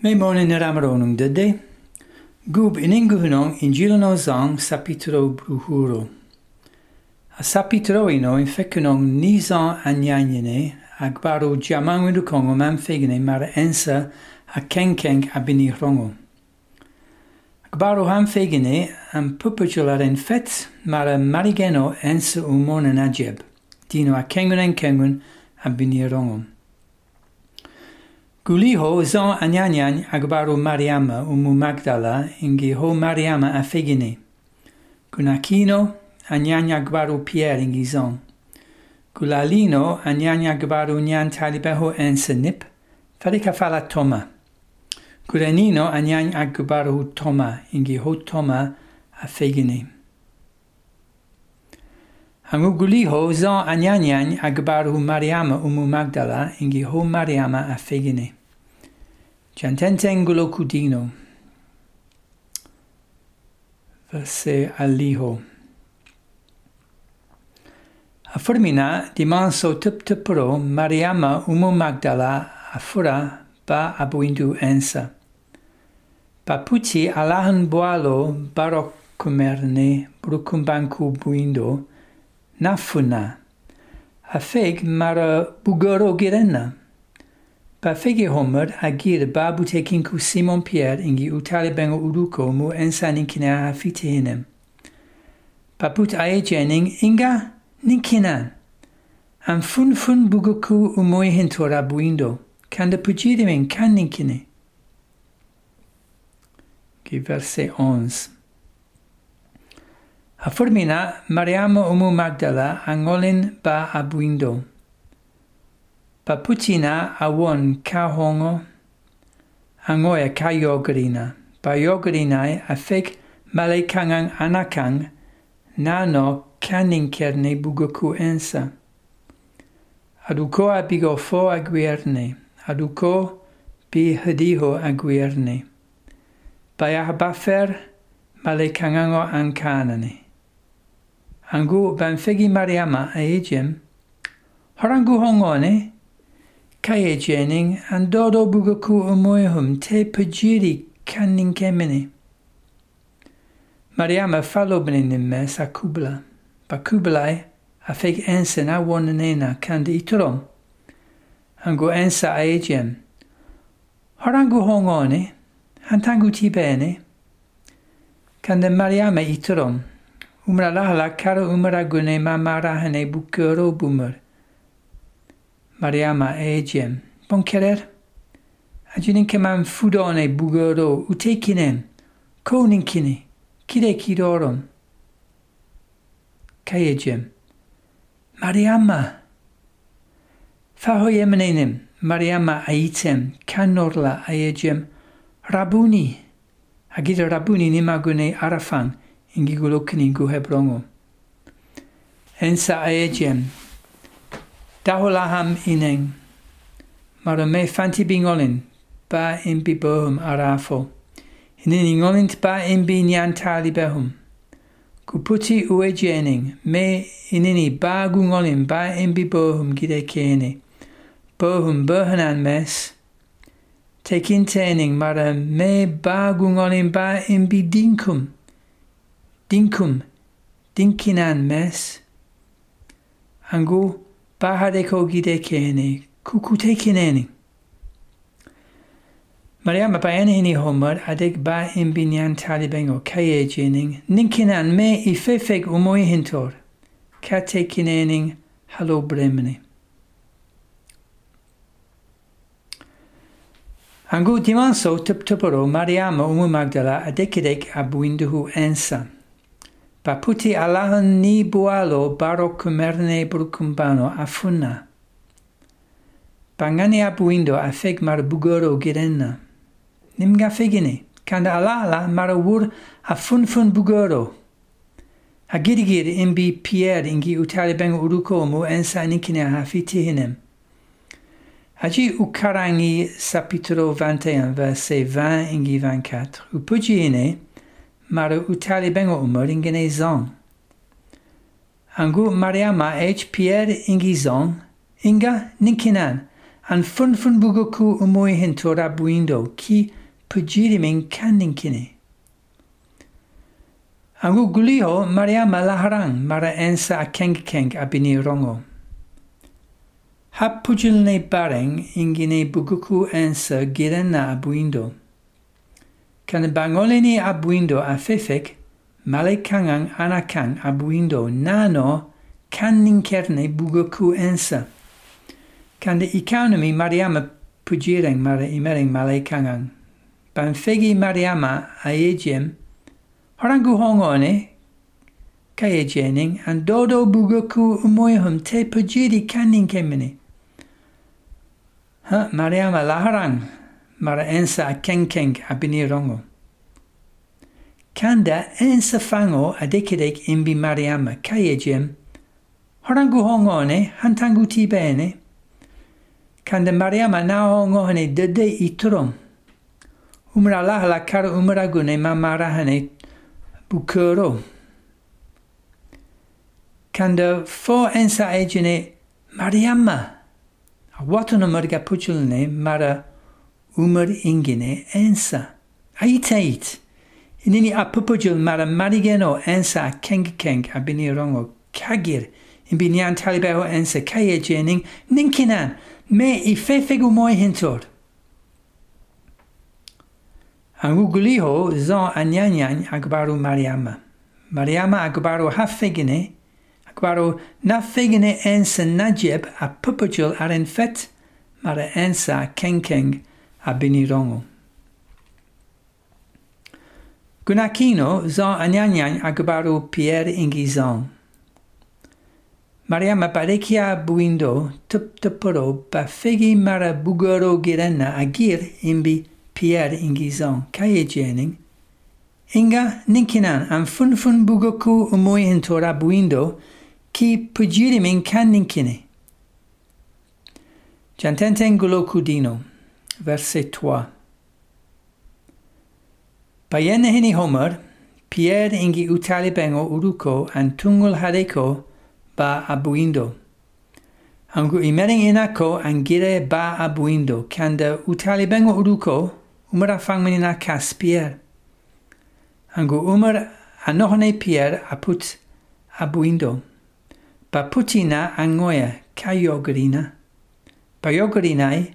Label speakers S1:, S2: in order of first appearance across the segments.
S1: Me monen yr amaronwng dydy. Gwb yn un gwhynong yn gilan o zang sapitro brwhwro. A sapitro yno yn ffecynong ni zang anianine ag baro diamang yn rwcongo mam ffegine mar ensa a kenkeng a bini rhongo. Ag baro ham ffegine am pwpwtiol ar en ffet mar marigeno ensa o mon yn adjeb. Dino a kengun en kengun a bini rhongo. Guliho zan anjanjan agbaru Mariama umu Magdala ingi ho Mariama a fegini. Gunakino anjanja agbaru Pierre ingi zon. Gulalino anjanja agbaru nyan talibeho ensenip, farika fala Toma. Gurenino anjan agbaru Toma ingi ho Toma a fegini. Hangu guliho zan anjanjan agbaru Mariama umu Magdala ingi ho Mariama a fegini. Giantentengulo cudino. Verse aliho. A formina di tup Mariama umu Magdala afura ba abuindu ensa. Paputi alahan boalo barocumerne brucumbancu buindo nafuna. Afeg mara bugoro girena. Pa fege homer agir babu tekinku Simon Pierre ingi utale bengo uruko mu ensa ninkina hafite hinem. Paput ae jening inga ninkina. Am fun fun bugoku umoi hintora buindo. Kanda pujidimen kan ninkine. Verset 11. Afurmina Mariama umu Magdala angolin ba abuindo. Paputina awon kahongo angoya ka yogarina. Ba yogarina afek malekangang anakang nano kaninkerne bugoku ensa. Aduko abigo fo aguierne. Aduko bi hadiho aguierne. Baya bafer malekangango ankanane. Angu banfegi mariama aejem. Horangu hongone. Kaya e Jening and Dodo Bugaku Omoyhum Te Pajiri Kanning Kemini. Mariama falobnin mes a kubla. Ba kublai a feg ensen a wonanena kandi iturom. Angu ensa a egem. Horangu hongone, hantangu ti bene. Kande Mariama iturom. Umra lahala karo umra gune ma marahane bukero bumur. Mariama ecem. Bonkerer. Acının kemen fudone bugoro utekinem. Koninkini. Kirekirorum. Kayecem. Mariama. Fahoyemnenim. Mariama aitem. Kanorla ayecem. Rabuni. Agir Rabuni nimagune arafan. Ingigulo kningu hebrongo. Ensa ayecem. Dahulaham ineng. Mara me fanti bingolin. Ba imbi bohum arafo. Inin ingolint ba imbi nyan tali behum. Kuputi ue jening. Me inini ba gungolin ba imbi bohum gide kene. Bohum bohanan mes. Tekin tening mara me ba gungolin ba imbi dinkum. Dinkum. Dinkinan mes. Angu bahadeko gide kene, kukute kineni. Mariama ba enhini homer adek ba imbinyan talibengo kaye jening, ninkinan me ifefeg umoi hintor, kate kinening halo bremene. Angu dimanso tup tuporo Mariama umu Magdala adekidek abuinduhu ensa. Paputi alahan ni bualo baro kumerne brukumbano afuna. Bangani abuindo afeg mar bugoro girenna. Nimga fegini, kanda alala ala mara wur afun fun bugoro. Hagirigir imbi Pierre ingi utali beng uruko mu ensa nikine hafiti hinem. Haji ukarangi sapitro 21 verset 20 ingi 24. Upujine, mara utali bengo umor ingene zon. Angu Mariama H. Pierre ingi zon, inga ninkinan, an fun fun bugoku umoi hintora buindo ki pujirimin kaninkini. Angu guliho Mariama laharang mara ensa a keng keng abini rongo. Hapujilne bareng ingine buguku ensa girena abuindo. kan bangolini abuindo afefek, malekangang anakang abuindo nano kan ninkerne bugoku ensa. Kan ikanumi economy mariama pujiring mare imereng malekangang. Banfegi mariama aegem, horangu hongone, kaya jening dodo bugoku umoyhum te pujiri kan ninkemini. Hah, mariama laharang. Mara ensa a kenkeng abini rongo. Kanda ensa fango adekidek imbi Mariama kaya jem, harangu hongone, hantangu ti bene. Kanda Mariama na hongone dede itrom. Umra lahala kara umragune mamarahane bukuro. Kanda fo ensa ejine Mariamma. Watono marga puchulne mara umar ingine ensa. Aitait nini apupujul mara marigeno ensa keng keng abini rongo kagir. Imbinian talibaho ensa kaya jening ninkinan. Me ifefegu moi hintor. Anguguliho zon anyanyan agbaru mariama. Mariama agbaru hafegine akbaru nafegine ensa najib apupujul arenfet mara ensa keng keng a Benirongo. Gunakino zan anyanyan agbaru Pierre Ingizan. Maria maparekia buindo tup tupuro ba fegi mara bugoro girena agir imbi Pierre Ingizan kaye jening. Inga ninkinan an funfun bugoku umoi intora buindo ki pujirimin kan ninkine. Jantenten gulo kudino. verset 3. Bayenne hini homer, Pierre ingi utalibengo uruko an tungul hareko ba abuindo. Angu imering inako an gire ba abuindo, kanda utalibengo uruko umra fangmenina kas Pierre. Angu umar anohone Pierre aput abuindo. Ba putina angoya kayogorina. Bayogorinae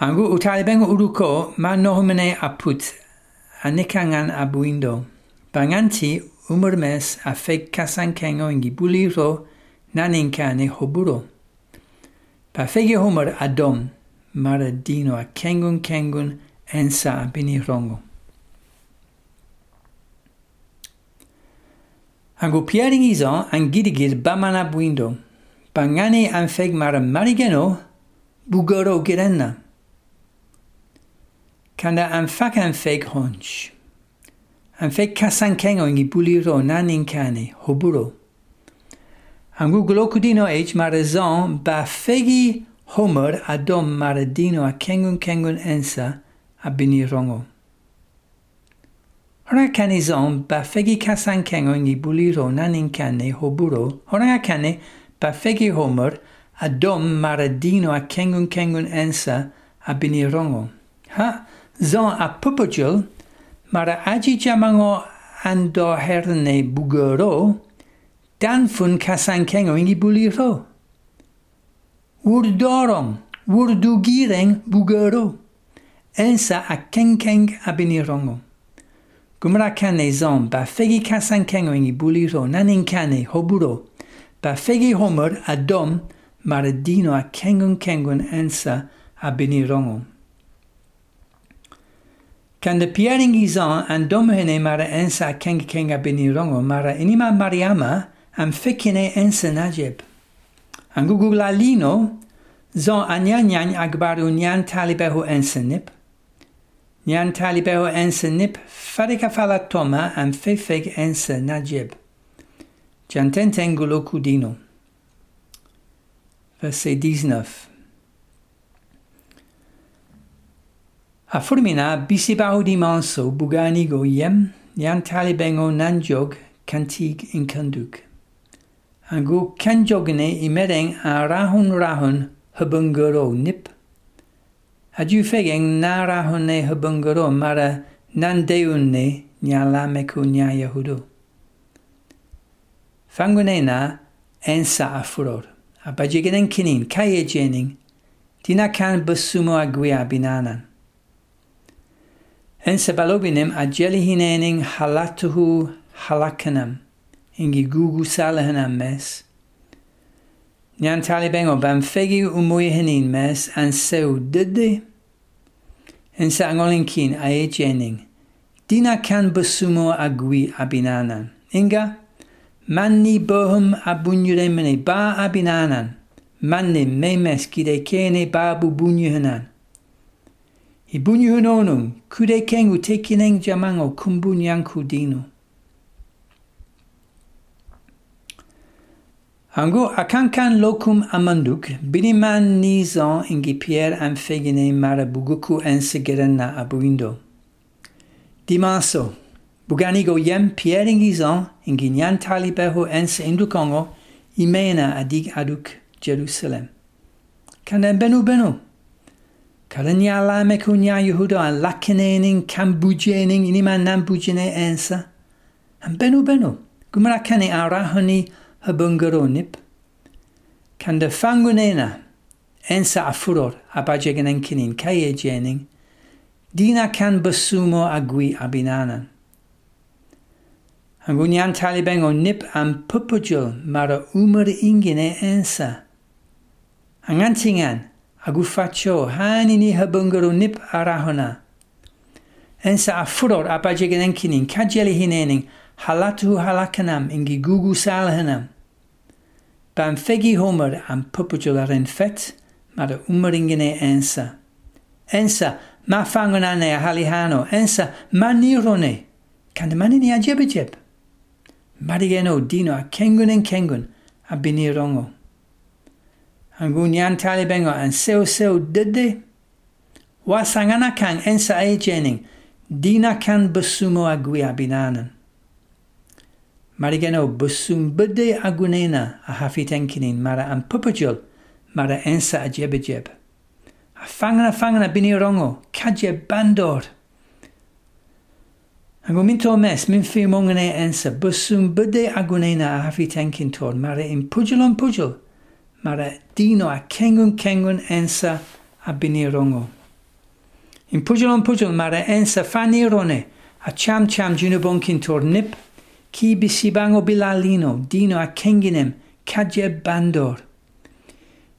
S1: Angu utalibengo uruko ma nohumene aput, anekangan abuindo. Banganti umurmes a fek kasankengo ingi buliro naninkane hoburo. Pa fege humor adom, mara dino a kengun kengun ensa bini rongo. Angu piaring izan an girigir bamana buindo. Bangane an feg mara marigeno bugoro girenna. Kanda an fak an feg honch. An feg kasan kengo ingi buliro nanin kane hoburo. Angu glokudino age mara zon ba fegi homer adom maradino a kengun kengun ensa a bini rongo. Hora kane zon ba fegi kasan kengo ingi buliro nanin kane hoburo. Hora ba fegi homer adom maradino a kengun kengun ensa a bini rongo. Ha zon a pupujul mara aji jamango ando herne bugoro dan fun kasan ingi buliro. Wurdorong, wurdugireng bugoro. Ensa a kenkeng abinirongo. Gumra kane zon ba fegi kasan ingi buliro nanin kane hoburo. Ba fegi homer adom maradino a kengun kengun ensa abinirongo. Kanda piaringi zon an domhene mara ensa keng keng abinirongo mara inima mariama am fekine ensa najeb. Angugula lino, zon anyanyan agbaru nyan talibehu ensenip. Nyan talibeho ensa nip farika fala toma an fefeg ensa najib. Jantenten guloku dino. Verset 19. A Fulmina bisebaudi manso buganigo yem yan talibengo nanjog kantig in kanduk. An go kanjogne i medeng a rahun rahun hubungaro nip. A ju fegeng na rahunne hubungaro mara nandeunne nya lameku nya yahudo. Fangunena ensa a furor. A bajigenen kinin kaye jening. Dina kan basumo a guia binanan. Ensa balobinim ajelihinening halatuhu halakanam. Ingi gugu salahanam mes. Nyan talibengo bam fegi umuyehenin mes an seu dede. Ensa angolinkin aye jening. Dina kan basumo agwi abinanan. Inga manni bohum abunyuremene ba abinanan. Manni memes kide kene babu bunyuhanan. He bunyu hunonung, kude kengu tekineng jamango kumbunyanku dino. Ango akankan lokum amanduk, biniman nizan ingi pier amfegine marabuguku ensegeren na abuindo. Dimanso, buganigo yem pier ingizan ingi nyan talibeho ense indukongo imena adig aduk Jerusalem. Kanden benu benu. Karanyala me kunya yuhudo an lakinenin kambujenin inima nambujene ensa. An benu benu. Gumra kane habungaro habungaronip. Kanda fangunena. Ensa afuror abajegenen kinin kaye jening. E dina kan basumo agui abinanan. Angunian talibeng o nip an pupujul mara umar ingine ensa. Angantingan agufacho hanini habungaro nip arahona. Ensa afuror apajegan enkinin kajeli hinening halatu halakanam ingi gugu salhanam. Ban fegi homer am pupujolaren fet mara umaringene ensa. Ensa ma fangonane a halihano, ensa ma nirone, kandamanini ajebejeb. Marigeno dino a kengun en kengun a binirongo an gu nyan tali bengo an seu seu dede. Wa sangana kan ensa e jening, dina kan busumo aguia binanan. Marigeno busum bede agunena a hafi tenkinin mara an pupajul, mara ensa a jebejeb. A fangana fangana bini rongo, kaje bandor. Ac o mynd mes, mynd ffim o'n gwneud ensa, byswn bydau a gwneud na a haffi tenkin tor, mae'r un pwjl o'n pwjl. Mara dino a kengun kengun ensa a binirongo. In pujulon pujul mara ensa fanirone a cham cham junubonkin tor nip ki bisibango bilalino dino a kenginem kaje bandor.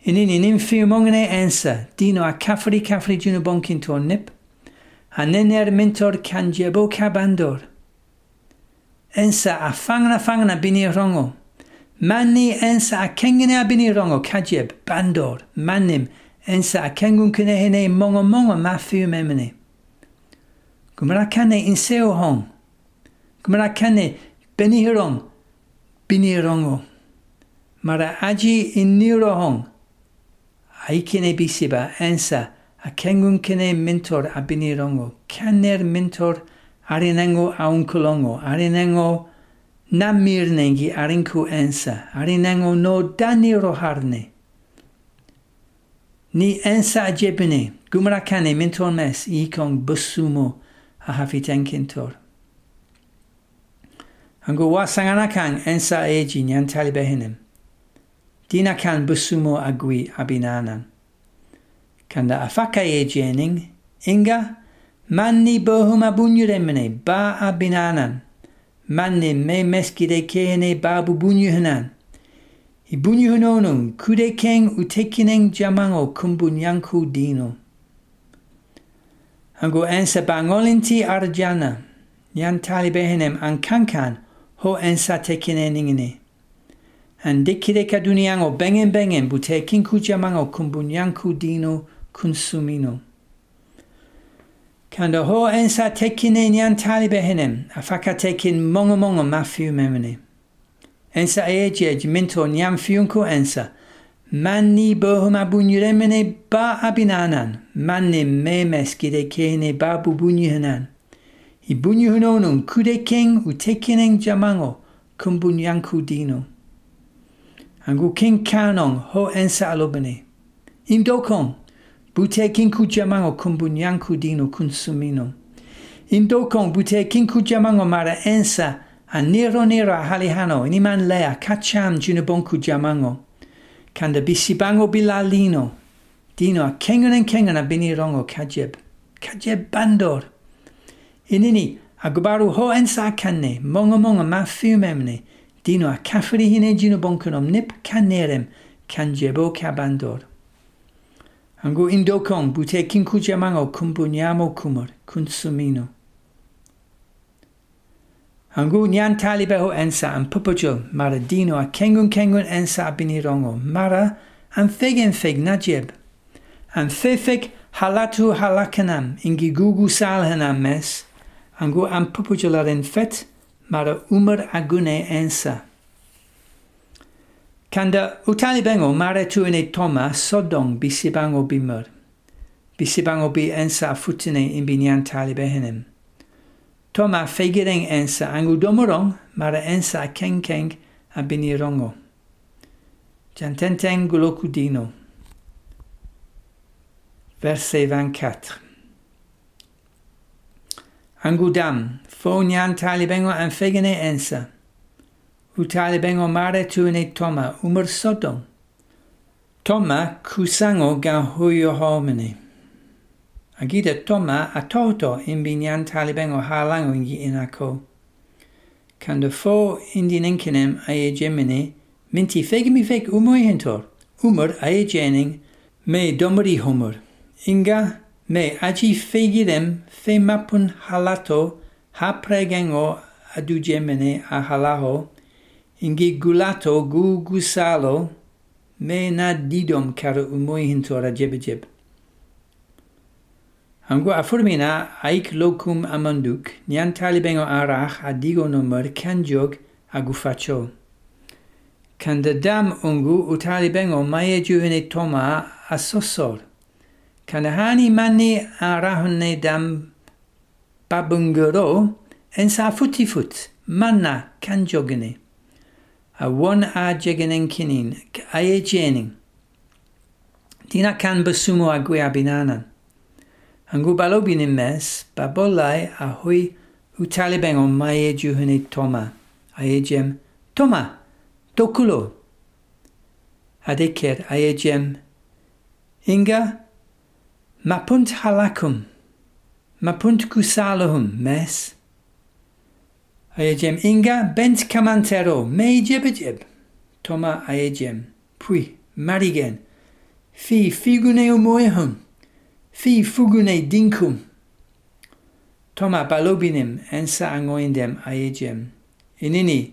S1: Inin in infirmongene ensa dino a kafri kafri junubonkin tor nip a nener mentor kanjebo kabandor. Ensa a fangna fangna binirongo. Manni ensa a kengene abini rongo kajeb bandor mannim ensa a kengun kene hene mongo mongo mafiu memene. Gymra kane inseo hong. Gymra kane beni hirong bini rongo. Mara aji in niro hong. Aikine bisiba ensa a kengun kene mentor abini rongo. Kaner mentor arinango aunkulongo. Arinango aunkulongo na mirnengi arinku ensa, arinengo no dani roharne. Ni ensa ajebine, gumra kane mentor mes ikong busumo a hafiten kintor. Ango wa kang ensa eji nyan talibehinem. Dina kan busumo agui abinanan. Kanda afaka ejening, inga manni bohuma bunyuremene ba abinanan. Manni me meskide kene babu bunyuhanan. Ibunyuhunonung kude keng utekineng jamango kumbunyanku dino. Ango ensa bangolinti arjana, nyan talibehinim ankankan, ho ensa tekine ningine. An dikide kaduniango bengen bengen bute kinku jamango kumbunyanku dino consumino. Kanda ho ensa tekine nyan talibe hinem, afaka tekin mongo mongo mafiu memene. Ensa ejej minto fiunko ensa, manni bohum abunyuremene ba abinanan, manni memes gide kene ba bubunyuhanan. Ibunyuhunonun kude king utekineng jamango, kumbunyanku dino. Angu king kanong ho ensa alobene. Indokong, bute kinku jamango kumbunyanku dino consumino. Indokong bute kinku jamango mara ensa a nero nero a halihano iniman lea kacham junabonku jamango. Kanda bisibango bilalino. Dino a kengan en kengan a binirongo kajeb. Kajeb bandor. Inini agubaru ho ensa kanne mongo mongo ma fiumemne. Dino a kafri hine junabonkunom nip kanerem kanjebo kabandor. Angu indokong bute kinku jamango kumbunyamo kumur kunsumino. Angu nyan talibeho ensa an pupujul mara dino a kengun kengun ensa abinirongo mara an fegen feg najib. An fefek halatu halakanam ingi salhanam mes. Angu an pupujularen fet mara umar agune ensa. Kanda utalibengo mare tuene toma sodong bisibango bimur. Bisibango bi ensa futine imbinian talibehenem. Toma fegireng ensa angu domorong mare ensa keng kenkeng abinirongo. Jantenteng gulokudino. Verset 24. Angu dam, Angudam, fonian talibengo an fegene ensa. utale bengo mare tuene toma umr sodom. Toma kusango ga huyo homini. Agida toma atoto imbinyan talibengo halango ingi inako. Kanda fo indin inkenem aye gemini, minti fegimi feg umoy hentor, umr aye jening, me domri humor. Inga me aji fegirem fe mapun halato ha pregengo adu gemini a halaho, ingegulato gu gusalo me na didom karo umoi hintora jebejeb. Hango aformina aik locum amanduk nian talibengo arach adigo nomer kanjog agufacho. Kanda dam ungu utalibengo maye juhene toma asosor. Kanahani manni arahunne dam babungero en sa futifut manna kanjogene. a won a jegan en kinin a e jenin. Dina kan basumo a gwe abinanan. Angu balobin in mes, babolai a hui u talibeng o mae juhane toma, a e jem toma, dokulo. Adeker a e jem inga mapunt halakum, mapunt kusalahum mes, Ayecem inga bent kamantero me jebejeb. Toma ayecem. pui marigen. Fi figune umoehum. Fi fugune dinkum. Toma balobinem ensa angoindem aegem. Inini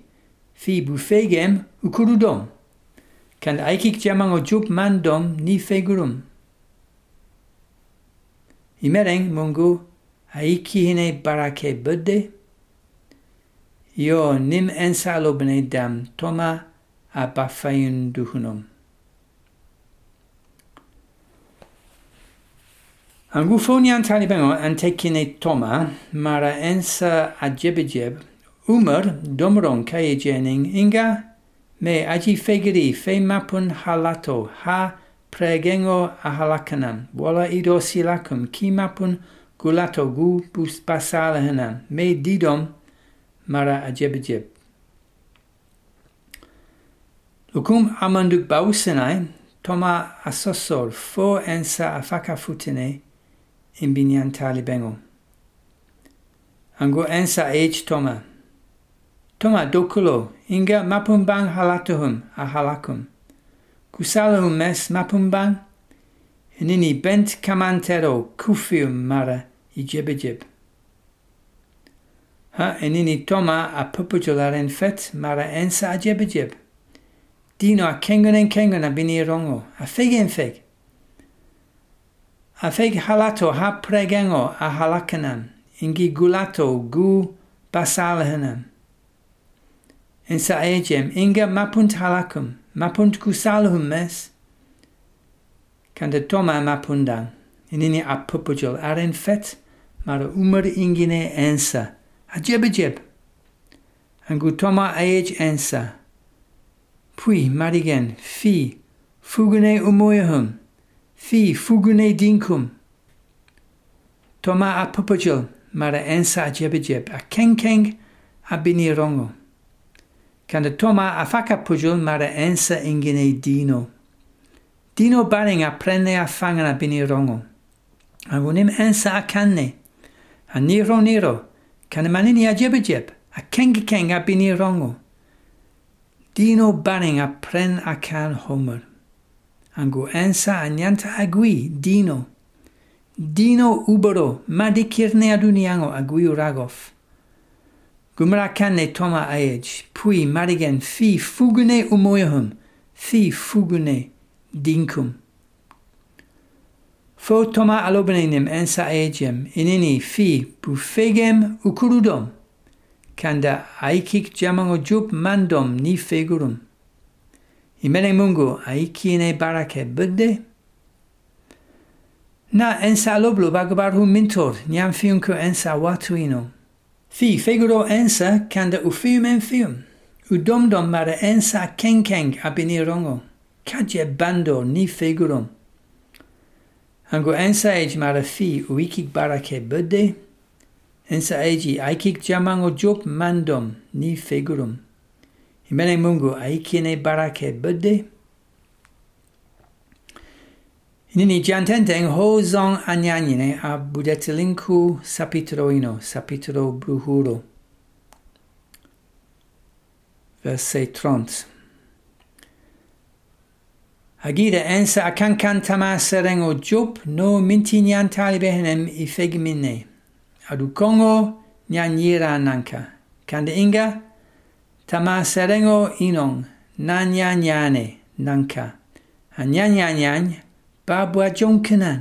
S1: fi bufegem ukurudom. Kan aikik jamango jup mandom ni fegurum. Imereng mungu aiki hine barake budde. يونم nim لبني دم toma أبفين دهنم أنغوفوني أن طالبانو أن تكيني توما مارا انسى أجيب جيب أمر دمرون inga me agi fegeri fe mapun halato ha pregengo ahalakanan wala ido silacum ki mapun gulato gu bus basalahanan me didom mara ajebejeb Lukum amanduk bausenai toma asosor fo ensa afaka futine in binyan talibengo. Ango ensa age toma. Toma dokulo, inga mapumbang halatuhum ahalakum. halakum. Kusalahum mes mapumbang, inini bent kamantero kufium mara ijebejeb. Ha inini toma a pupujularen fet mara ensa a jebejeb. Dino a kengon en kengon a bini rongo, a feg. a feg halato ha pregengo a halakanam, ingi gulato gu basalahanam. En sa ejem, inga mapunt halakum, mapunt kusalhum mes, kanda toma mapundang, inini apupujol aren fet, mara umar ingine ensa, a jebejeb, angu toma age ensa, pui marigen, fi, fugune umoyahum, fi fugune dinkum. Toma apupajul mara ensa a jebejeb a kenkeng a binirongo. Kanda toma a fakapujul mara ensa ingine dino. Dino baring a prene a fangana binirongo. Angunim ensa a kanne. A niro niro. Kanamani ni ajebajeb, a kengi keng a bini rongo. Dino baning a pren a can homer. Angu ensa anyanta agui, dino. Dino ubero, madikirne aduniango agui uragof. Gumra canne toma aej, pui marigen fi fugune umoyahum, fi fugune dinkum. فوتما ألوبنينم أنسا أيجم إنني في بوفيجم وكرودم كان دا أيكيك جمعو جوب مندم ني فيجرم إمني مونغو أيكيني بركة بده na ensa loblo bagbar hun mintor niam fiun ko ensa watuino. Fi figuro ensa kanda u fium en fium. U domdom mara ensa kenkeng abini rongo. Kaje bando ni figurum. ango ensa eji mara fi wikik barake böde, ensa eji aikik jamango job mandom ni figurum. Imene mungu aikine barake bede inini giantenteng ho zong anyanyine a budetilinku sapitroino, sapitro bruhuro. Verset 30. هەگیرە ئەنسە ئەکەنکان تەماسەرەنگ و جوب نۆ منتینیان تالیبێنم ئیفێگ منێ ئەدو کۆنگۆ نیان یێرانانکە کەندە ئینگە تەماسەرەنگ و ئینۆنگ نانیانیانێ نانکە هەنیانیانیان با بووە جۆنکنان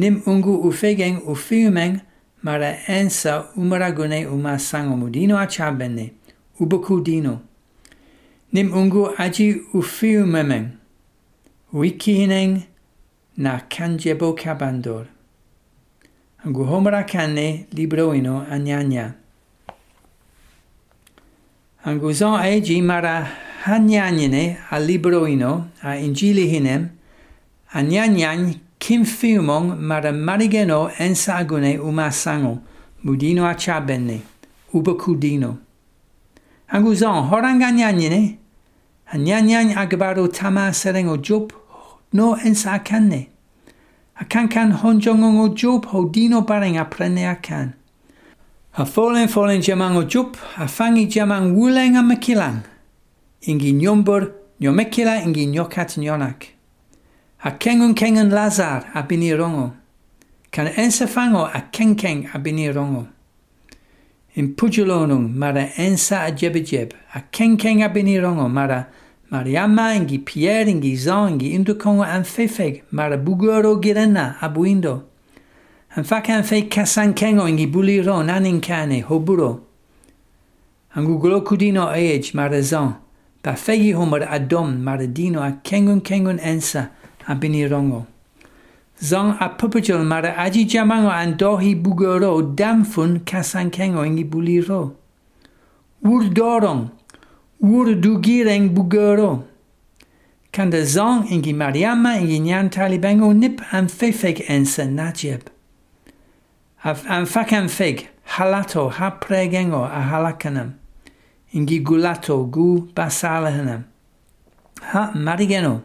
S1: نیم ئونگو ئوفێگەنگ و فیومەنگ مارە ئەنسە ئومەرە گونەی وما سانگ و مودینۆ ئاچابنێ و بکوودینۆ نیم ئونگو ئەجی و فیومەمەنگ wikihineng na kanjebo kabandor. Angu homara kane libroino anyanya. Anguzon eji mara hanyanyene a libroino a injili hinem, anyanyany kim fiumong mara marigeno ensagune umasango, mudino a chabene, ubakudino. Anguzon horanganyanyene, anyanyany agbaro tama serengo job no ensa akanne. Akankan honjongongo job hodino bareng aprene akan. A folen folen jamang o jup, a fangi jamang wuleng a makilang. Ingi nyombor, nyomekila ingi nyokat nyonak. A kengun kengun lazar a binirongo. Kan ensa fango a a binirongo. In pujulonung mara ensa a a kenkeng a binirongo mara Mariama ingi Pierre ingi Zon ingi Indukongo an fefeg mara bugoro girena a buindo. An fakan fe kasan kengo ingi buliro nanin kane hoburo. Angu glokudino age marazon. Pa fegi homer adom maradino a kengun kengun ensa a binirongo. Zong a pupajol mara aji jamango an dohi bugoro damfun kasan kengo ingi buliro. Wur dorong. Wur dugireng bugoro. Kanda zong ingi mariama ingi nyan talibango nip an fefeg ensa najeb. Am fakan fig, halato ha pregengo a halakanam. Ingi gulato gu basalahanam. Ha marigeno.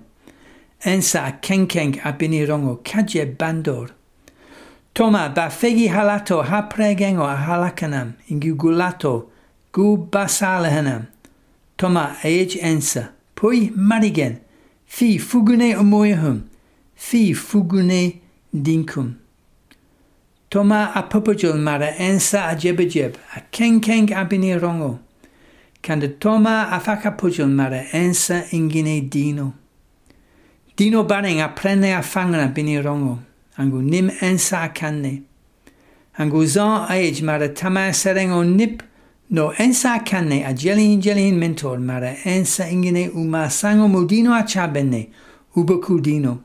S1: Ensa a kenkeng a binirongo kaje bandor. Toma ba fegi halato ha pregengo a halakanam. Ingi gulato gu basalahanam. Toma age ensa. Pui marigen. Fi fugune umoyahum. Fi fugune dinkum. Toma a pupajul mara ensa a jebejeb, a kenkeng a binirongo. Kanda toma a fakapujul mara ensa ingine dino. Dino baring a prene a fangana binirongo. Angu nim ensa kanne. Angu zan age mara tama sereng o nip No ensa canne agelin in mentor mare ensa ingene uma sango modino achabenne uboku dino.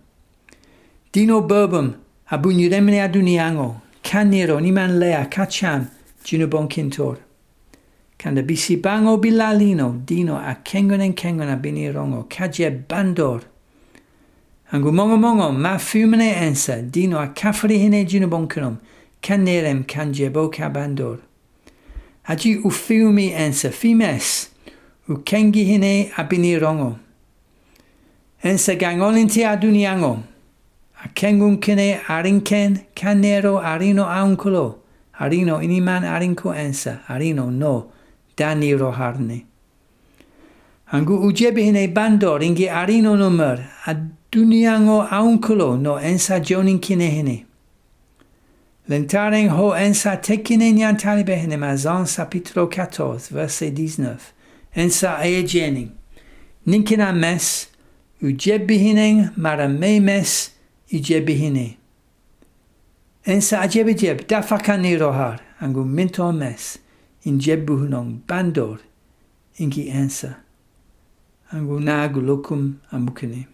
S1: Dino burbum abunyuremne aduniango canero niman lea cacham ginobon kintor. Canda bisibango bilalino dino a kengonen kengona binirongo caje bandor. Angumongo mongo ma fumene ensa dino a cafrihine ginobonkinum canerem canjebo cabandor. Kanjebo ufiumi Aji u fiumi ensa fimes u kengi hine a binirongo. Ensa gangolinti aduniango a kengun arinken kanero arino aunkulo arino iniman arinko ensa arino no dani roharne. Angu ujebi hine bandor ingi arino nomer a duniango aunkulo no ensa jonin kine hine. L'intare ho ensa tekinen behenem azans sapitro 14, verset 19. Ensa aegenin. Ninkina mes, ujebihinen maramemes ijebihine. Ensa ajeb jeb dafakani rohar, angu minto mes, in jebuhunong bandor, ingi ensa. Angu nagu lukum amukine.